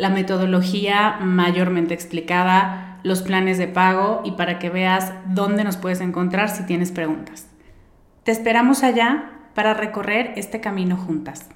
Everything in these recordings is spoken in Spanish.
la metodología mayormente explicada, los planes de pago y para que veas dónde nos puedes encontrar si tienes preguntas. Te esperamos allá para recorrer este camino juntas.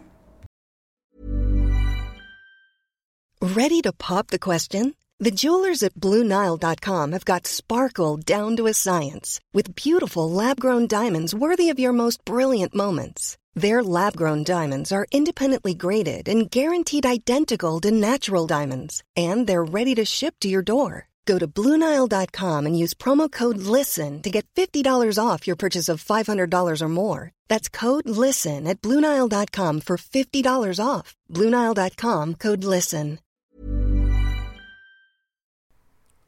Ready to pop the question? The jewelers at BlueNile.com have got sparkle down to a science with beautiful lab-grown diamonds worthy of your most brilliant moments. Their lab grown diamonds are independently graded and guaranteed identical to natural diamonds, and they're ready to ship to your door. Go to Bluenile.com and use promo code LISTEN to get $50 off your purchase of $500 or more. That's code LISTEN at Bluenile.com for $50 off. Bluenile.com code LISTEN.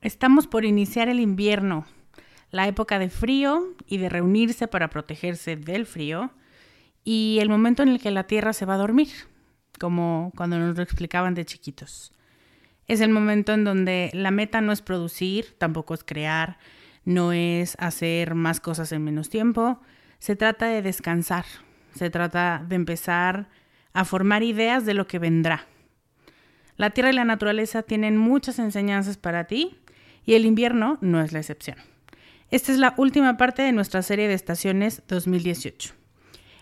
Estamos por iniciar el invierno, la época de frío y de reunirse para protegerse del frío. Y el momento en el que la Tierra se va a dormir, como cuando nos lo explicaban de chiquitos. Es el momento en donde la meta no es producir, tampoco es crear, no es hacer más cosas en menos tiempo, se trata de descansar, se trata de empezar a formar ideas de lo que vendrá. La Tierra y la naturaleza tienen muchas enseñanzas para ti y el invierno no es la excepción. Esta es la última parte de nuestra serie de estaciones 2018.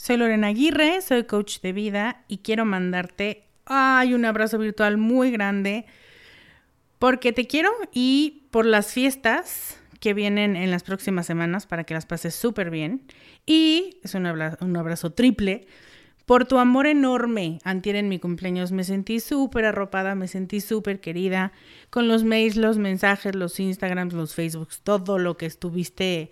Soy Lorena Aguirre, soy coach de vida y quiero mandarte ay, un abrazo virtual muy grande porque te quiero y por las fiestas que vienen en las próximas semanas para que las pases súper bien. Y es un abrazo, un abrazo triple por tu amor enorme. Antier en mi cumpleaños me sentí súper arropada, me sentí súper querida con los mails, los mensajes, los Instagrams, los Facebooks, todo lo que estuviste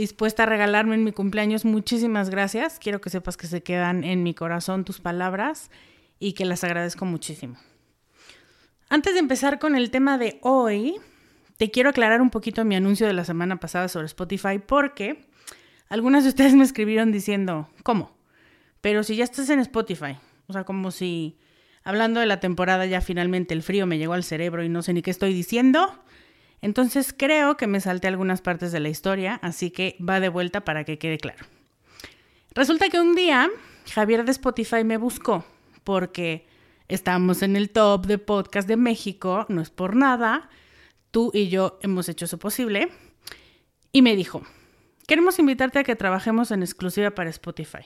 dispuesta a regalarme en mi cumpleaños. Muchísimas gracias. Quiero que sepas que se quedan en mi corazón tus palabras y que las agradezco muchísimo. Antes de empezar con el tema de hoy, te quiero aclarar un poquito mi anuncio de la semana pasada sobre Spotify porque algunas de ustedes me escribieron diciendo, ¿cómo? Pero si ya estás en Spotify, o sea, como si hablando de la temporada ya finalmente el frío me llegó al cerebro y no sé ni qué estoy diciendo. Entonces creo que me salté algunas partes de la historia, así que va de vuelta para que quede claro. Resulta que un día Javier de Spotify me buscó porque estamos en el top de podcast de México, no es por nada, tú y yo hemos hecho eso posible, y me dijo, queremos invitarte a que trabajemos en exclusiva para Spotify.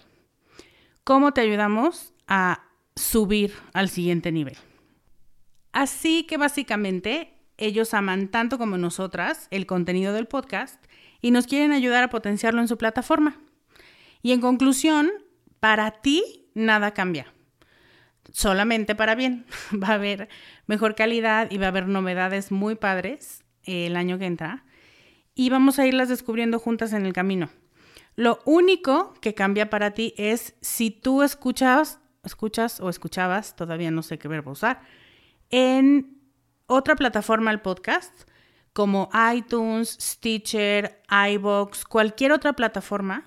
¿Cómo te ayudamos a subir al siguiente nivel? Así que básicamente ellos aman tanto como nosotras el contenido del podcast y nos quieren ayudar a potenciarlo en su plataforma. Y en conclusión, para ti nada cambia. solamente para bien. Va a haber mejor calidad y va a haber novedades muy padres eh, el año que entra. Y vamos a irlas descubriendo juntas en el camino. Lo único que cambia para ti es si tú escuchas, escuchas o escuchabas, todavía no sé qué verbo usar, en otra plataforma el podcast, como iTunes, Stitcher, iBox, cualquier otra plataforma.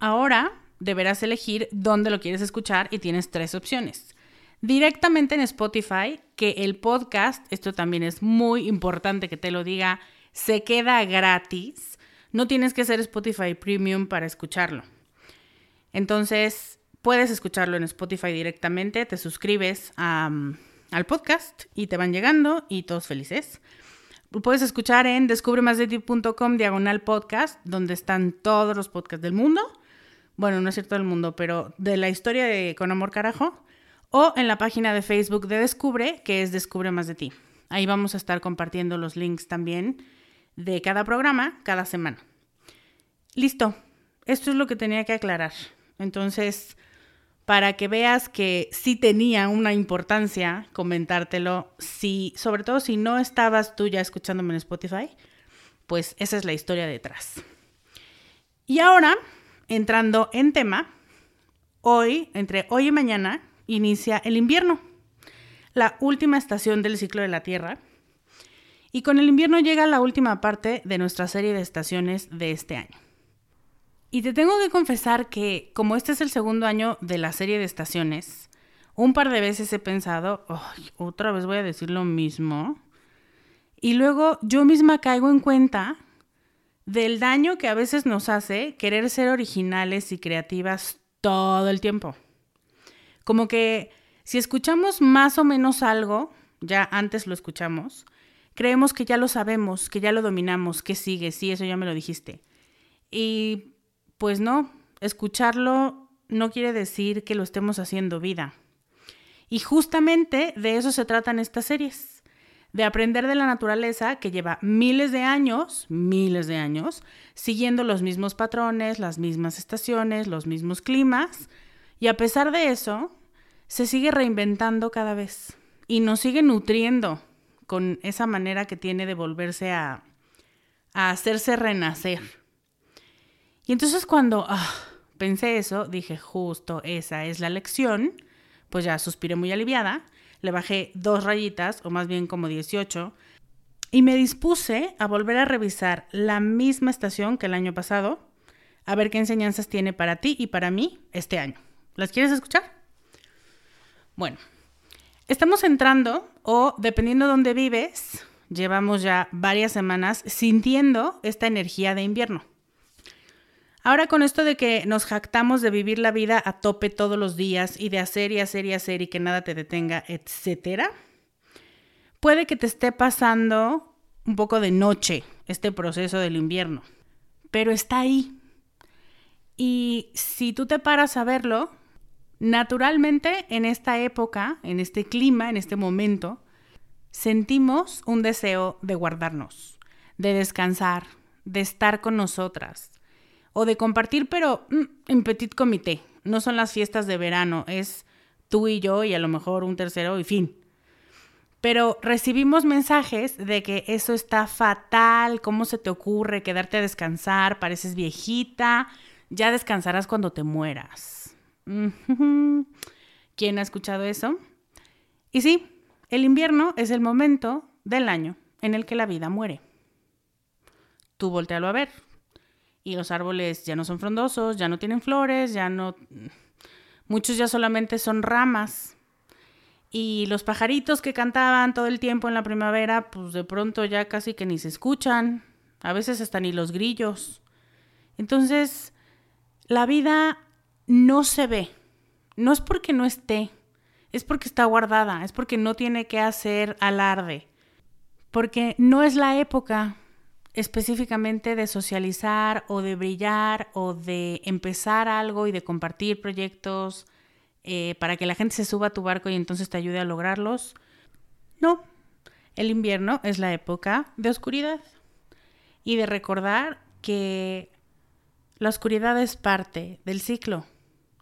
Ahora deberás elegir dónde lo quieres escuchar y tienes tres opciones. Directamente en Spotify, que el podcast, esto también es muy importante que te lo diga, se queda gratis. No tienes que ser Spotify Premium para escucharlo. Entonces, puedes escucharlo en Spotify directamente, te suscribes al podcast y te van llegando y todos felices. puedes escuchar en descubremasdeti.com diagonal podcast, donde están todos los podcasts del mundo bueno, no es cierto del mundo, pero de la historia de Con Amor Carajo, o en la página de Facebook de Descubre, que es Descubre Más de Ti. Ahí vamos a estar compartiendo los links también de cada programa cada semana. Listo, esto es lo que tenía que aclarar. Entonces, para que veas que sí tenía una importancia comentártelo, si, sobre todo si no estabas tú ya escuchándome en Spotify, pues esa es la historia detrás. Y ahora entrando en tema, hoy, entre hoy y mañana, inicia el invierno, la última estación del ciclo de la Tierra. Y con el invierno llega la última parte de nuestra serie de estaciones de este año. Y te tengo que confesar que como este es el segundo año de la serie de estaciones, un par de veces he pensado, otra vez voy a decir lo mismo. Y luego yo misma caigo en cuenta del daño que a veces nos hace querer ser originales y creativas todo el tiempo. Como que si escuchamos más o menos algo, ya antes lo escuchamos, creemos que ya lo sabemos, que ya lo dominamos, que sigue, sí, eso ya me lo dijiste. Y pues no, escucharlo no quiere decir que lo estemos haciendo vida. Y justamente de eso se tratan estas series de aprender de la naturaleza que lleva miles de años, miles de años, siguiendo los mismos patrones, las mismas estaciones, los mismos climas, y a pesar de eso, se sigue reinventando cada vez y nos sigue nutriendo con esa manera que tiene de volverse a, hacerse renacer. Y entonces cuando ah, pensé eso, dije, justo esa es la lección, pues ya suspiré muy aliviada le bajé dos rayitas, o más bien como 18, y me dispuse a volver a revisar la misma estación que el año pasado, a ver qué enseñanzas tiene para ti y para mí este año. ¿Las quieres escuchar? Bueno, estamos entrando, o dependiendo de dónde vives, llevamos ya varias semanas sintiendo esta energía de invierno. Ahora con esto de que nos jactamos de vivir la vida a tope todos los días y de hacer y hacer y hacer y que nada te detenga, etcétera, puede que te esté pasando un poco de noche este proceso del invierno, pero está ahí. Y si tú te paras a verlo, naturalmente en esta época, en este clima, en este momento, sentimos un deseo de guardarnos, de descansar, de estar con nosotras, o de compartir, pero mm, en petit comité. No son las fiestas de verano, es tú y yo y a lo mejor un tercero y fin. Pero recibimos mensajes de que eso está fatal, cómo se te ocurre quedarte a descansar, pareces viejita, ya descansarás cuando te mueras. ¿Quién ha escuchado eso? Y sí, el invierno es el momento del año en el que la vida muere. Tú voltealo a ver, y los árboles ya no son frondosos, ya no tienen flores, ya no... Muchos ya solamente son ramas. Y los pajaritos que cantaban todo el tiempo en la primavera, pues de pronto ya casi que ni se escuchan. A veces hasta ni los grillos. Entonces, la vida no se ve. No es porque no esté, es porque está guardada, es porque no tiene que hacer alarde. Porque no es la época, específicamente de socializar o de brillar o de empezar algo y de compartir proyectos eh, para que la gente se suba a tu barco y entonces te ayude a lograrlos. No, el invierno es la época de oscuridad y de recordar que la oscuridad es parte del ciclo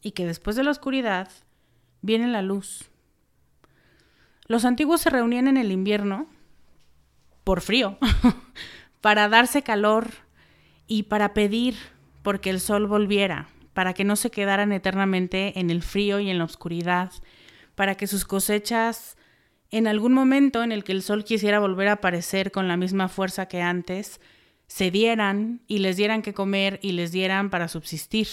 y que después de la oscuridad viene la luz. Los antiguos se reunían en el invierno por frío, para darse calor y para pedir porque el sol volviera, para que no se quedaran eternamente en el frío y en la oscuridad, para que sus cosechas, en algún momento en el que el sol quisiera volver a aparecer con la misma fuerza que antes, se dieran y les dieran que comer y les dieran para subsistir.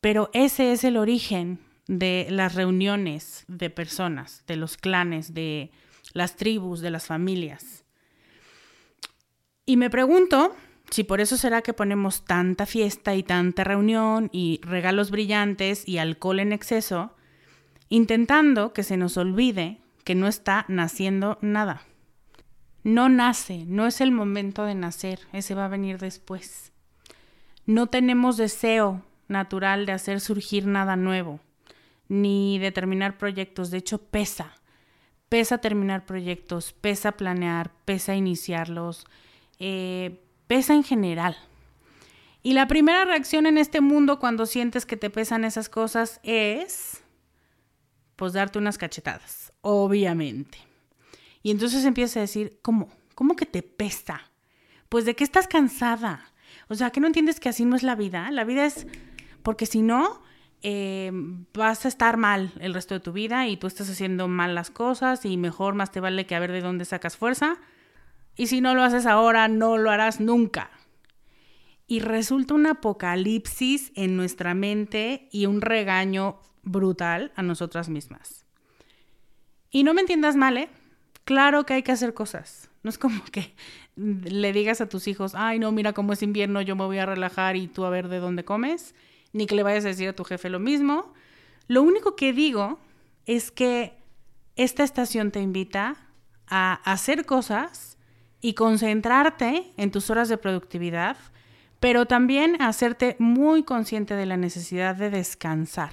Pero ese es el origen de las reuniones de personas, de los clanes, de las tribus, de las familias. Y me pregunto si por eso será que ponemos tanta fiesta y tanta reunión y regalos brillantes y alcohol en exceso, intentando que se nos olvide que no está naciendo nada. No nace, no es el momento de nacer, ese va a venir después. No tenemos deseo natural de hacer surgir nada nuevo, ni de terminar proyectos, de hecho pesa. Pesa terminar proyectos, pesa planear, pesa iniciarlos, eh, pesa en general. Y la primera reacción en este mundo cuando sientes que te pesan esas cosas es, pues, darte unas cachetadas, obviamente. Y entonces empiezas a decir, ¿cómo? ¿Cómo que te pesa? Pues de qué estás cansada. O sea, que no entiendes que así no es la vida. La vida es, porque si no, eh, vas a estar mal el resto de tu vida y tú estás haciendo mal las cosas y mejor más te vale que a ver de dónde sacas fuerza y si no lo haces ahora, no lo harás nunca. Y resulta un apocalipsis en nuestra mente y un regaño brutal a nosotras mismas. Y no me entiendas mal, ¿eh? Claro que hay que hacer cosas. No es como que le digas a tus hijos, ay, no, mira cómo es invierno, yo me voy a relajar y tú a ver de dónde comes. Ni que le vayas a decir a tu jefe lo mismo. Lo único que digo es que esta estación te invita a hacer cosas y concentrarte en tus horas de productividad, pero también hacerte muy consciente de la necesidad de descansar,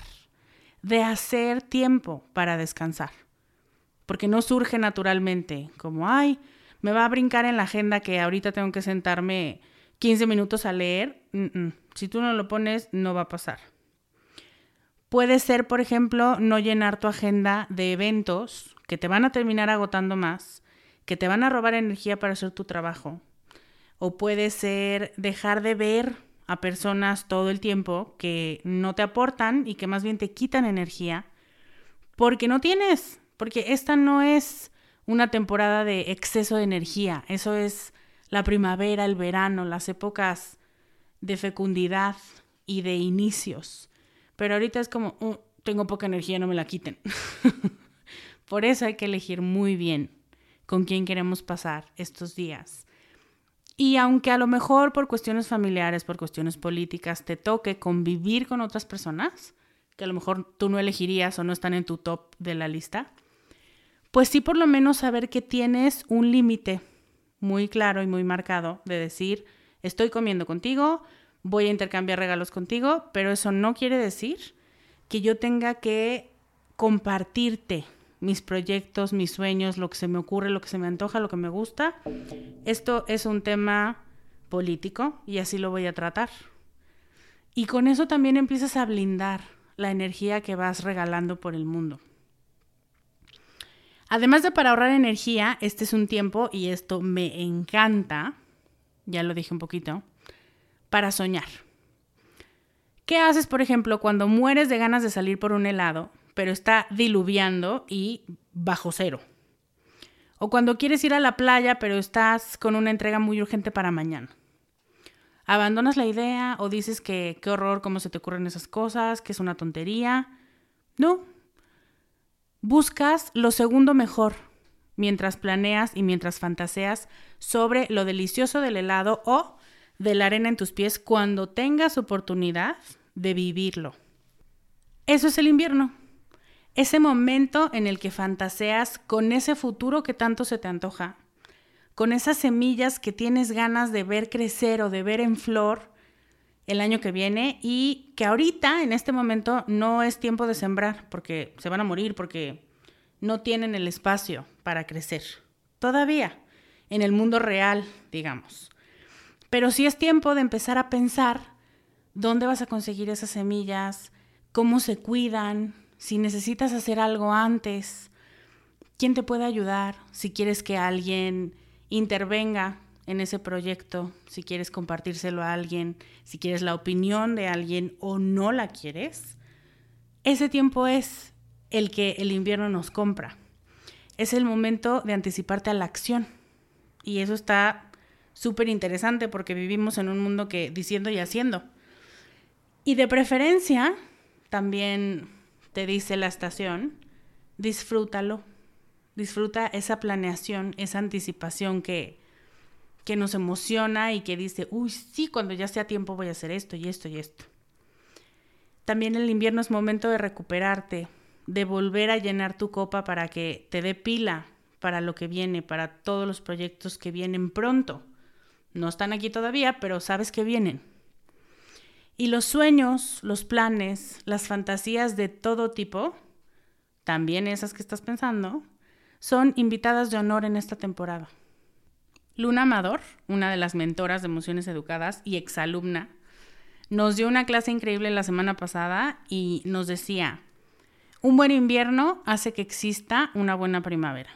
de hacer tiempo para descansar, porque no surge naturalmente como, ay, me va a brincar en la agenda que ahorita tengo que sentarme 15 minutos a leer. Si tú no lo pones, no va a pasar. Puede ser, por ejemplo, no llenar tu agenda de eventos que te van a terminar agotando más que te van a robar energía para hacer tu trabajo. O puede ser dejar de ver a personas todo el tiempo que no te aportan y que más bien te quitan energía porque no tienes, porque esta no es una temporada de exceso de energía, eso es la primavera, el verano, las épocas de fecundidad y de inicios. Pero ahorita es como, uh, tengo poca energía, no me la quiten. Por eso hay que elegir muy bien con quién queremos pasar estos días. Y aunque a lo mejor por cuestiones familiares, por cuestiones políticas, te toque convivir con otras personas, que a lo mejor tú no elegirías o no están en tu top de la lista, pues sí por lo menos saber que tienes un límite muy claro y muy marcado de decir, estoy comiendo contigo, voy a intercambiar regalos contigo, pero eso no quiere decir que yo tenga que compartirte mis proyectos, mis sueños, lo que se me ocurre, lo que se me antoja, lo que me gusta. Esto es un tema político y así lo voy a tratar. Y con eso también empiezas a blindar la energía que vas regalando por el mundo. Además de para ahorrar energía, este es un tiempo, y esto me encanta, ya lo dije un poquito, para soñar. ¿Qué haces, por ejemplo, cuando mueres de ganas de salir por un helado pero está diluviando y bajo cero. O cuando quieres ir a la playa, pero estás con una entrega muy urgente para mañana. Abandonas la idea o dices que qué horror, cómo se te ocurren esas cosas, que es una tontería. No. Buscas lo segundo mejor mientras planeas y mientras fantaseas sobre lo delicioso del helado o de la arena en tus pies cuando tengas oportunidad de vivirlo. Eso es el invierno ese momento en el que fantaseas con ese futuro que tanto se te antoja, con esas semillas que tienes ganas de ver crecer o de ver en flor el año que viene y que ahorita, en este momento, no es tiempo de sembrar porque se van a morir, porque no tienen el espacio para crecer. Todavía, en el mundo real, digamos. Pero sí es tiempo de empezar a pensar dónde vas a conseguir esas semillas, cómo se cuidan, si necesitas hacer algo antes, quién te puede ayudar, si quieres que alguien intervenga en ese proyecto, si quieres compartírselo a alguien, si quieres la opinión de alguien o no la quieres, ese tiempo es el que el invierno nos compra. Es el momento de anticiparte a la acción. Y eso está súper interesante porque vivimos en un mundo que diciendo y haciendo. Y de preferencia, también te dice la estación, disfrútalo. Disfruta esa planeación, esa anticipación que, que nos emociona y que dice, uy, sí, cuando ya sea tiempo voy a hacer esto y esto y esto. También el invierno es momento de recuperarte, de volver a llenar tu copa para que te dé pila para lo que viene, para todos los proyectos que vienen pronto. No están aquí todavía, pero sabes que vienen. Y los sueños, los planes, las fantasías de todo tipo, también esas que estás pensando, son invitadas de honor en esta temporada. Luna Amador, una de las mentoras de Emociones Educadas y exalumna, nos dio una clase increíble la semana pasada y nos decía, un buen invierno hace que exista una buena primavera.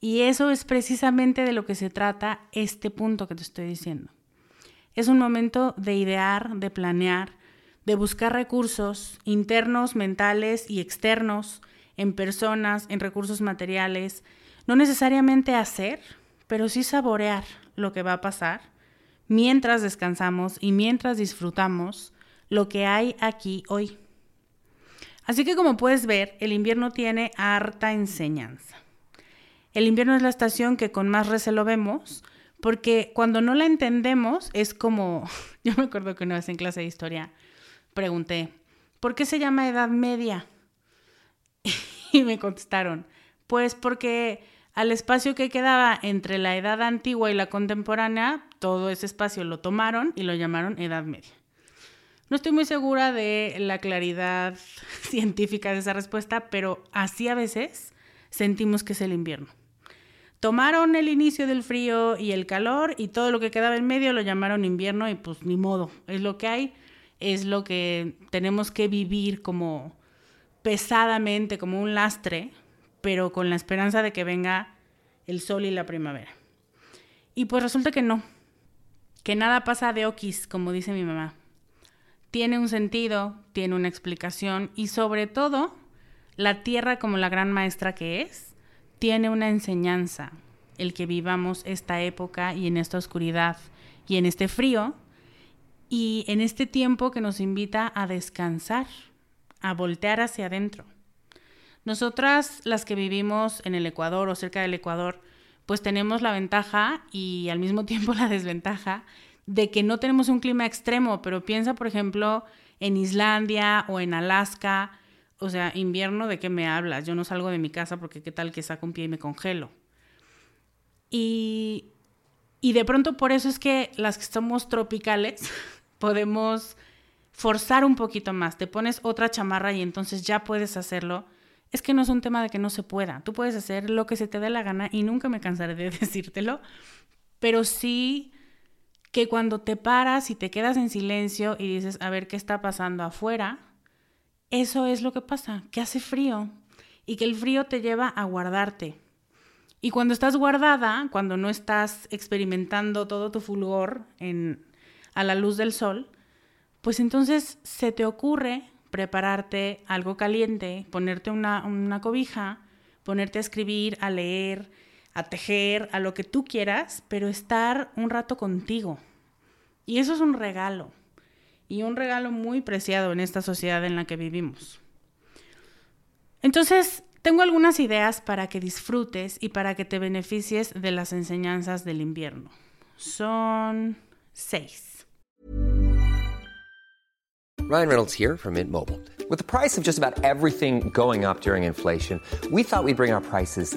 Y eso es precisamente de lo que se trata este punto que te estoy diciendo. Es un momento de idear, de planear, de buscar recursos internos, mentales y externos, en personas, en recursos materiales, no necesariamente hacer, pero sí saborear lo que va a pasar mientras descansamos y mientras disfrutamos lo que hay aquí hoy. Así que como puedes ver, el invierno tiene harta enseñanza. El invierno es la estación que con más recelo vemos, porque cuando no la entendemos es como, yo me acuerdo que una vez en clase de historia pregunté, ¿por qué se llama Edad Media? Y me contestaron, pues porque al espacio que quedaba entre la edad antigua y la contemporánea, todo ese espacio lo tomaron y lo llamaron Edad Media. No estoy muy segura de la claridad científica de esa respuesta, pero así a veces sentimos que es el invierno. Tomaron el inicio del frío y el calor y todo lo que quedaba en medio lo llamaron invierno y pues ni modo, es lo que hay, es lo que tenemos que vivir como pesadamente, como un lastre, pero con la esperanza de que venga el sol y la primavera. Y pues resulta que no, que nada pasa de okis, como dice mi mamá. Tiene un sentido, tiene una explicación y sobre todo, la tierra como la gran maestra que es, tiene una enseñanza el que vivamos esta época y en esta oscuridad y en este frío y en este tiempo que nos invita a descansar, a voltear hacia adentro. Nosotras, las que vivimos en el Ecuador o cerca del Ecuador, pues tenemos la ventaja y al mismo tiempo la desventaja de que no tenemos un clima extremo, pero piensa, por ejemplo, en Islandia o en Alaska, o sea, invierno, ¿de qué me hablas? Yo no salgo de mi casa porque qué tal que saco un pie y me congelo. Y, y de pronto por eso es que las que somos tropicales podemos forzar un poquito más. Te pones otra chamarra y entonces ya puedes hacerlo. Es que no es un tema de que no se pueda. Tú puedes hacer lo que se te dé la gana y nunca me cansaré de decírtelo. Pero sí que cuando te paras y te quedas en silencio y dices, a ver qué está pasando afuera, eso es lo que pasa, que hace frío y que el frío te lleva a guardarte. Y cuando estás guardada, cuando no estás experimentando todo tu fulgor en, a la luz del sol, pues entonces se te ocurre prepararte algo caliente, ponerte una, una cobija, ponerte a escribir, a leer, a tejer, a lo que tú quieras, pero estar un rato contigo. Y eso es un regalo y un regalo muy preciado en esta sociedad en la que vivimos. Entonces, tengo algunas ideas para que disfrutes y para que te beneficies de las enseñanzas del invierno. Son seis. Ryan Reynolds here from Mint Mobile. With the price of just about everything going up during inflation, we thought we'd bring our prices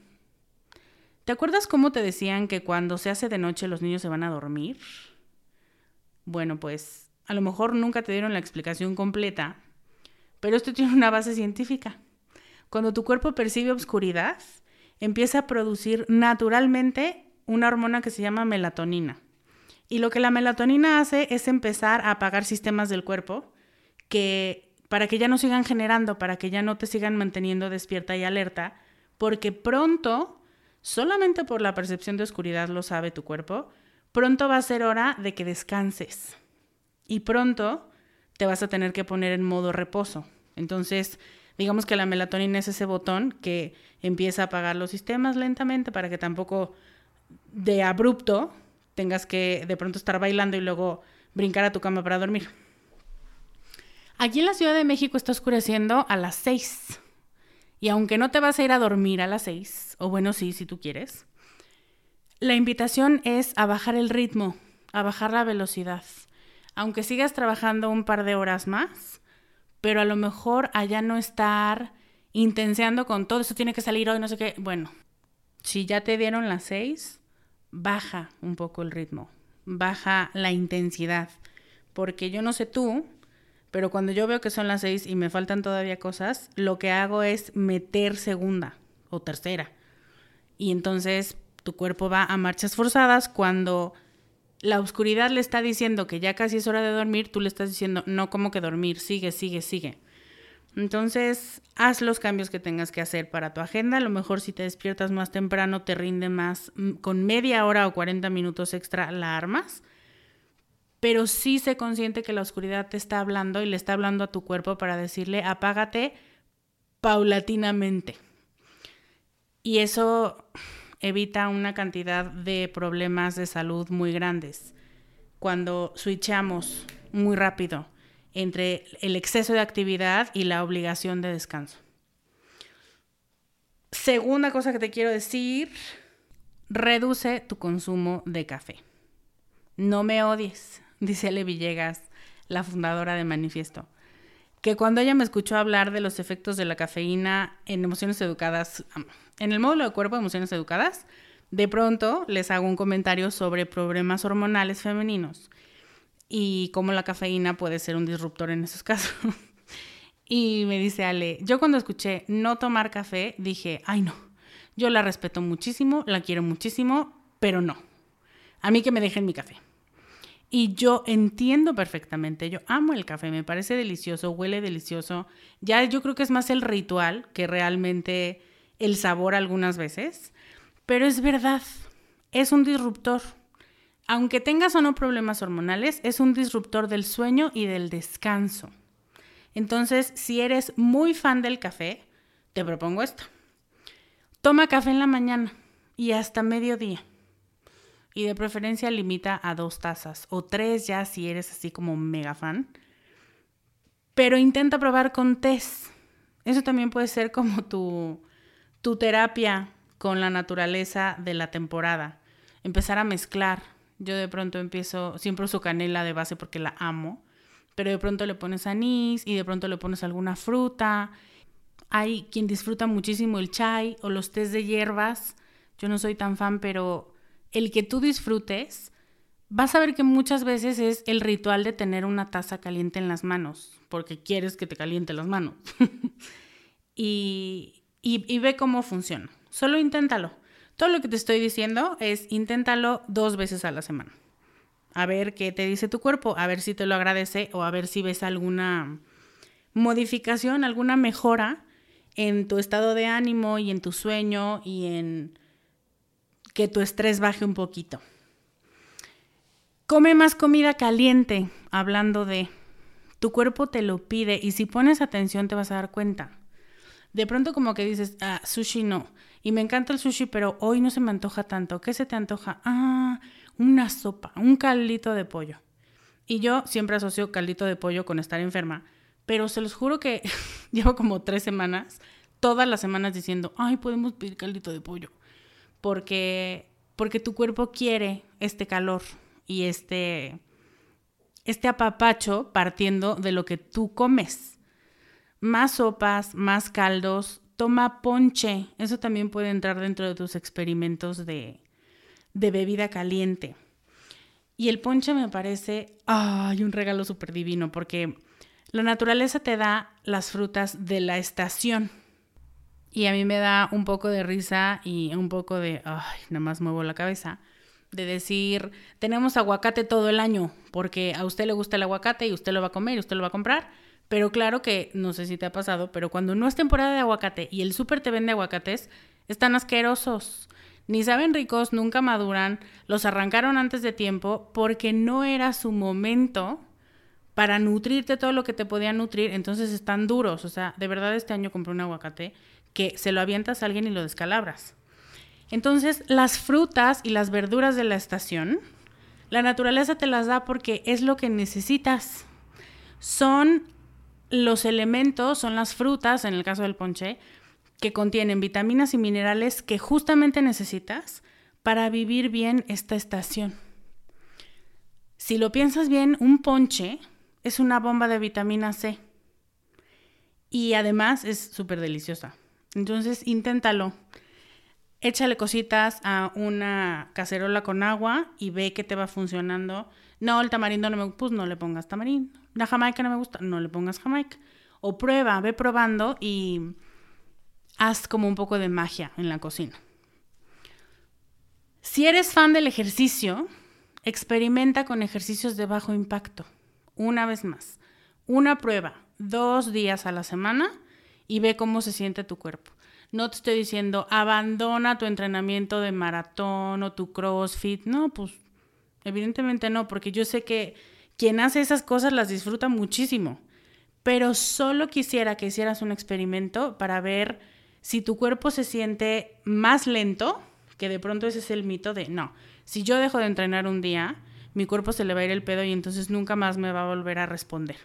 ¿Te acuerdas cómo te decían que cuando se hace de noche los niños se van a dormir? Bueno, pues a lo mejor nunca te dieron la explicación completa, pero esto tiene una base científica. Cuando tu cuerpo percibe oscuridad, empieza a producir naturalmente una hormona que se llama melatonina. Y lo que la melatonina hace es empezar a apagar sistemas del cuerpo que para que ya no sigan generando, para que ya no te sigan manteniendo despierta y alerta, porque pronto, solamente por la percepción de oscuridad lo sabe tu cuerpo, pronto va a ser hora de que descanses. Y pronto te vas a tener que poner en modo reposo. Entonces, digamos que la melatonina es ese botón que empieza a apagar los sistemas lentamente para que tampoco de abrupto tengas que de pronto estar bailando y luego brincar a tu cama para dormir. Aquí en la Ciudad de México está oscureciendo a las 6. Y aunque no te vas a ir a dormir a las 6, o bueno, sí, si tú quieres, la invitación es a bajar el ritmo, a bajar la velocidad. Aunque sigas trabajando un par de horas más, pero a lo mejor allá no estar intenseando con todo eso tiene que salir hoy, no sé qué. Bueno, si ya te dieron las 6, baja un poco el ritmo, baja la intensidad, porque yo no sé tú, pero cuando yo veo que son las seis y me faltan todavía cosas, lo que hago es meter segunda o tercera. Y entonces tu cuerpo va a marchas forzadas cuando la oscuridad le está diciendo que ya casi es hora de dormir, tú le estás diciendo, no, como que dormir, sigue, sigue, sigue. Entonces, haz los cambios que tengas que hacer para tu agenda. A lo mejor si te despiertas más temprano, te rinde más. Mm, con media hora o 40 minutos extra la armas. Pero sí sé consciente que la oscuridad te está hablando y le está hablando a tu cuerpo para decirle, apágate paulatinamente. Y eso evita una cantidad de problemas de salud muy grandes. Cuando switchamos muy rápido entre el exceso de actividad y la obligación de descanso. Segunda cosa que te quiero decir, reduce tu consumo de café. No me odies, dice Ale Villegas, la fundadora de Manifiesto, que cuando ella me escuchó hablar de los efectos de la cafeína en emociones educadas, en el módulo de cuerpo de emociones educadas, de pronto les hago un comentario sobre problemas hormonales femeninos y cómo la cafeína puede ser un disruptor en esos casos. y me dice Ale, yo cuando escuché no tomar café, dije, ay no, yo la respeto muchísimo, la quiero muchísimo, pero no. A mí que me dejen mi café. Y yo entiendo perfectamente, yo amo el café, me parece delicioso, huele delicioso. Ya yo creo que es más el ritual que realmente el sabor algunas veces, pero es verdad, es un disruptor aunque tengas o no problemas hormonales, es un disruptor del sueño y del descanso. Entonces, si eres muy fan del café, te propongo esto. Toma café en la mañana y hasta mediodía. Y de preferencia limita a dos tazas o tres ya si eres así como mega fan. Pero intenta probar con test. Eso también puede ser como tu, tu terapia con la naturaleza de la temporada. Empezar a mezclar yo de pronto empiezo, siempre uso canela de base porque la amo, pero de pronto le pones anís y de pronto le pones alguna fruta. Hay quien disfruta muchísimo el chai o los tés de hierbas. Yo no soy tan fan, pero el que tú disfrutes, vas a ver que muchas veces es el ritual de tener una taza caliente en las manos, porque quieres que te caliente las manos. y, y ve cómo funciona. Solo inténtalo. Todo lo que te estoy diciendo es inténtalo dos veces a la semana. A ver qué te dice tu cuerpo, a ver si te lo agradece o a ver si ves alguna modificación, alguna mejora en tu estado de ánimo y en tu sueño y en que tu estrés baje un poquito. Come más comida caliente, hablando de tu cuerpo te lo pide y si pones atención te vas a dar cuenta. De pronto como que dices, ah, sushi no. Y me encanta el sushi, pero hoy no se me antoja tanto. ¿Qué se te antoja? Ah, una sopa, un caldito de pollo. Y yo siempre asocio caldito de pollo con estar enferma, pero se los juro que llevo como tres semanas, todas las semanas diciendo, ay, podemos pedir caldito de pollo. Porque, porque tu cuerpo quiere este calor y este, este apapacho partiendo de lo que tú comes. Más sopas, más caldos, toma ponche. Eso también puede entrar dentro de tus experimentos de, de bebida caliente. Y el ponche me parece, ay, un regalo súper divino, porque la naturaleza te da las frutas de la estación. Y a mí me da un poco de risa y un poco de, ay, nada más muevo la cabeza, de decir, tenemos aguacate todo el año, porque a usted le gusta el aguacate y usted lo va a comer y usted lo va a comprar. Pero claro que, no sé si te ha pasado, pero cuando no es temporada de aguacate y el súper te vende aguacates, están asquerosos. Ni saben ricos, nunca maduran, los arrancaron antes de tiempo porque no era su momento para nutrirte todo lo que te podía nutrir, entonces están duros. O sea, de verdad este año compré un aguacate que se lo avientas a alguien y lo descalabras. Entonces, las frutas y las verduras de la estación, la naturaleza te las da porque es lo que necesitas. Son los elementos, son las frutas, en el caso del ponche, que contienen vitaminas y minerales que justamente necesitas para vivir bien esta estación. Si lo piensas bien, un ponche es una bomba de vitamina C y además es súper deliciosa. Entonces, inténtalo. Échale cositas a una cacerola con agua y ve que te va funcionando. No, el tamarindo no me gusta, pues no le pongas tamarindo. La jamaica no me gusta, no le pongas jamaica. O prueba, ve probando y haz como un poco de magia en la cocina. Si eres fan del ejercicio, experimenta con ejercicios de bajo impacto. Una vez más, una prueba, dos días a la semana y ve cómo se siente tu cuerpo. No te estoy diciendo abandona tu entrenamiento de maratón o tu CrossFit. No, pues evidentemente no, porque yo sé que quien hace esas cosas las disfruta muchísimo. Pero solo quisiera que hicieras un experimento para ver si tu cuerpo se siente más lento, que de pronto ese es el mito de, no, si yo dejo de entrenar un día, mi cuerpo se le va a ir el pedo y entonces nunca más me va a volver a responder.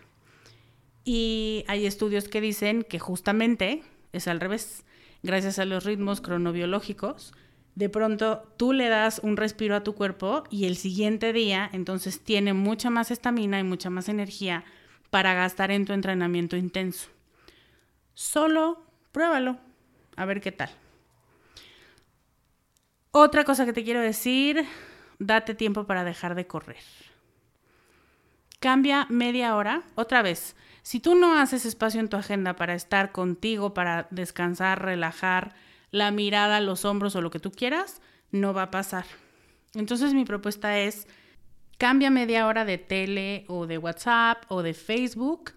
Y hay estudios que dicen que justamente es al revés. Gracias a los ritmos cronobiológicos, de pronto tú le das un respiro a tu cuerpo y el siguiente día entonces tiene mucha más estamina y mucha más energía para gastar en tu entrenamiento intenso. Solo pruébalo a ver qué tal. Otra cosa que te quiero decir, date tiempo para dejar de correr. Cambia media hora, otra vez. Si tú no haces espacio en tu agenda para estar contigo, para descansar, relajar la mirada, los hombros o lo que tú quieras, no va a pasar. Entonces mi propuesta es, cambia media hora de tele o de WhatsApp o de Facebook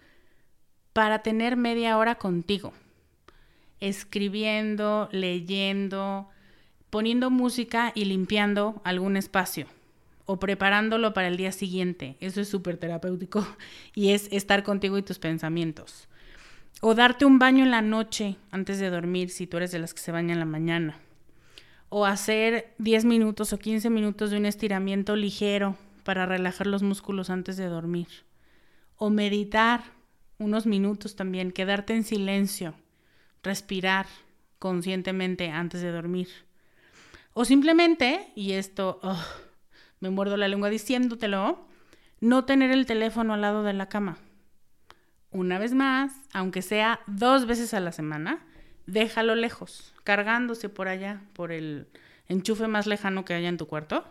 para tener media hora contigo escribiendo, leyendo, poniendo música y limpiando algún espacio o preparándolo para el día siguiente. Eso es súper terapéutico y es estar contigo y tus pensamientos. O darte un baño en la noche antes de dormir si tú eres de las que se bañan en la mañana. O hacer 10 minutos o 15 minutos de un estiramiento ligero para relajar los músculos antes de dormir. O meditar unos minutos también, quedarte en silencio respirar conscientemente antes de dormir. O simplemente, y esto me muerdo la lengua diciéndotelo, no tener el teléfono al lado de la cama. Una vez más, aunque sea dos veces a la semana, déjalo lejos, cargándose por allá, por el enchufe más lejano que haya en tu cuarto.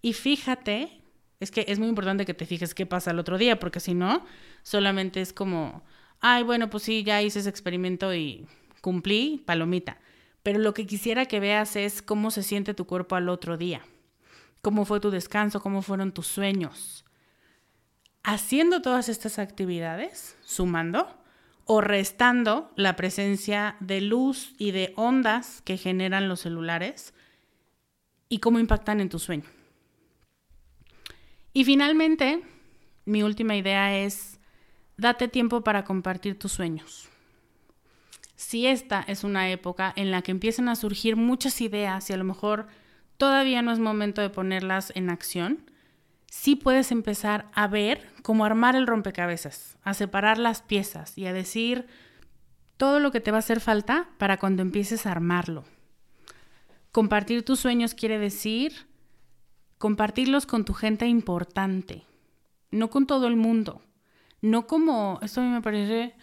Y fíjate, es que es muy importante que te fijes qué pasa el otro día, porque si no, solamente es como, ay, bueno, pues sí, ya hice ese experimento y cumplí, palomita. Pero lo que quisiera que veas es cómo se siente tu cuerpo al otro día, cómo fue tu descanso, cómo fueron tus sueños. Haciendo todas estas actividades, sumando o restando la presencia de luz y de ondas que generan los celulares y cómo impactan en tu sueño. Y finalmente, mi última idea es Date tiempo para compartir tus sueños. Si esta es una época en la que empiezan a surgir muchas ideas y a lo mejor todavía no es momento de ponerlas en acción, sí puedes empezar a ver cómo armar el rompecabezas, a separar las piezas y a decir todo lo que te va a hacer falta para cuando empieces a armarlo. Compartir tus sueños quiere decir compartirlos con tu gente importante, no con todo el mundo no como, esto a mí me parece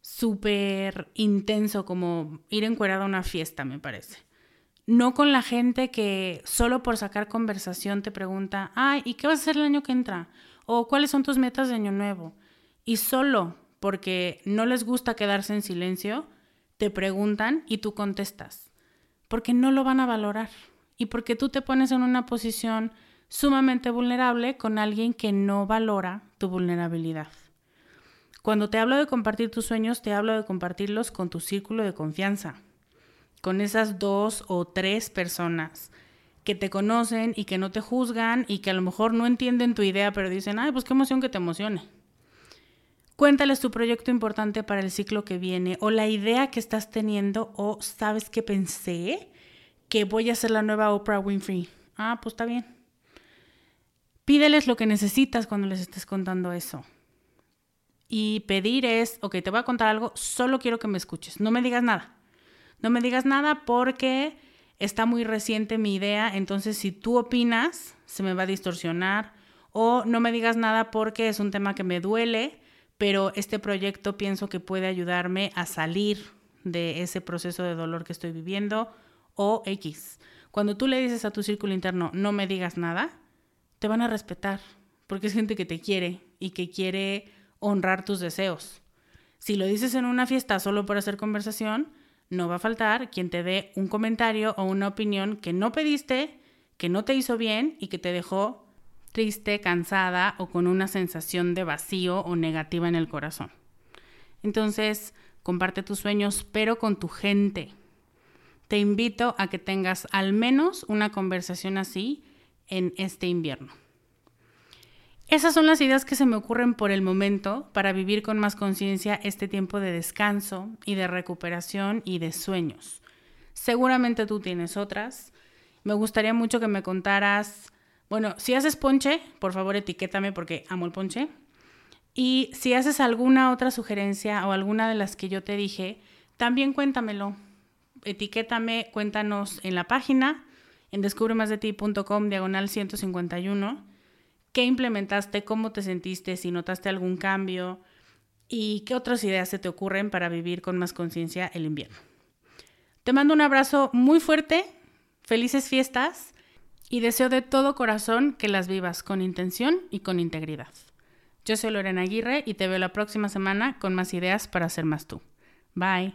súper intenso como ir encuerada a una fiesta, me parece. No con la gente que solo por sacar conversación te pregunta, ay, ¿y qué vas a hacer el año que entra? O cuáles son tus metas de año nuevo. Y solo porque no les gusta quedarse en silencio, te preguntan y tú contestas. Porque no lo van a valorar. Y porque tú te pones en una posición sumamente vulnerable con alguien que no valora tu vulnerabilidad. Cuando te hablo de compartir tus sueños, te hablo de compartirlos con tu círculo de confianza, con esas dos o tres personas que te conocen y que no te juzgan y que a lo mejor no entienden tu idea, pero dicen, ay, pues qué emoción que te emocione. Cuéntales tu proyecto importante para el ciclo que viene o la idea que estás teniendo o sabes que pensé que voy a ser la nueva Oprah Winfrey. Ah, pues está bien. Pídeles lo que necesitas cuando les estés contando eso. Y pedir es, ok, te voy a contar algo, solo quiero que me escuches, no me digas nada. No me digas nada porque está muy reciente mi idea, entonces si tú opinas, se me va a distorsionar. O no me digas nada porque es un tema que me duele, pero este proyecto pienso que puede ayudarme a salir de ese proceso de dolor que estoy viviendo. O X. Cuando tú le dices a tu círculo interno, no me digas nada, te van a respetar, porque es gente que te quiere y que quiere honrar tus deseos. Si lo dices en una fiesta solo por hacer conversación, no va a faltar quien te dé un comentario o una opinión que no pediste, que no te hizo bien y que te dejó triste, cansada o con una sensación de vacío o negativa en el corazón. Entonces, comparte tus sueños, pero con tu gente. Te invito a que tengas al menos una conversación así en este invierno. Esas son las ideas que se me ocurren por el momento para vivir con más conciencia este tiempo de descanso y de recuperación y de sueños. Seguramente tú tienes otras. Me gustaría mucho que me contaras, bueno, si haces ponche, por favor etiquétame porque amo el ponche. Y si haces alguna otra sugerencia o alguna de las que yo te dije, también cuéntamelo. Etiquétame, cuéntanos en la página, en descubremasdeti.com, diagonal 151 qué implementaste, cómo te sentiste, si notaste algún cambio y qué otras ideas se te ocurren para vivir con más conciencia el invierno. Te mando un abrazo muy fuerte, felices fiestas y deseo de todo corazón que las vivas con intención y con integridad. Yo soy Lorena Aguirre y te veo la próxima semana con más ideas para ser más tú. Bye.